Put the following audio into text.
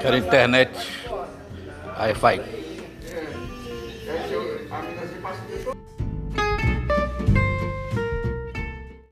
Quero internet. Aí, vai.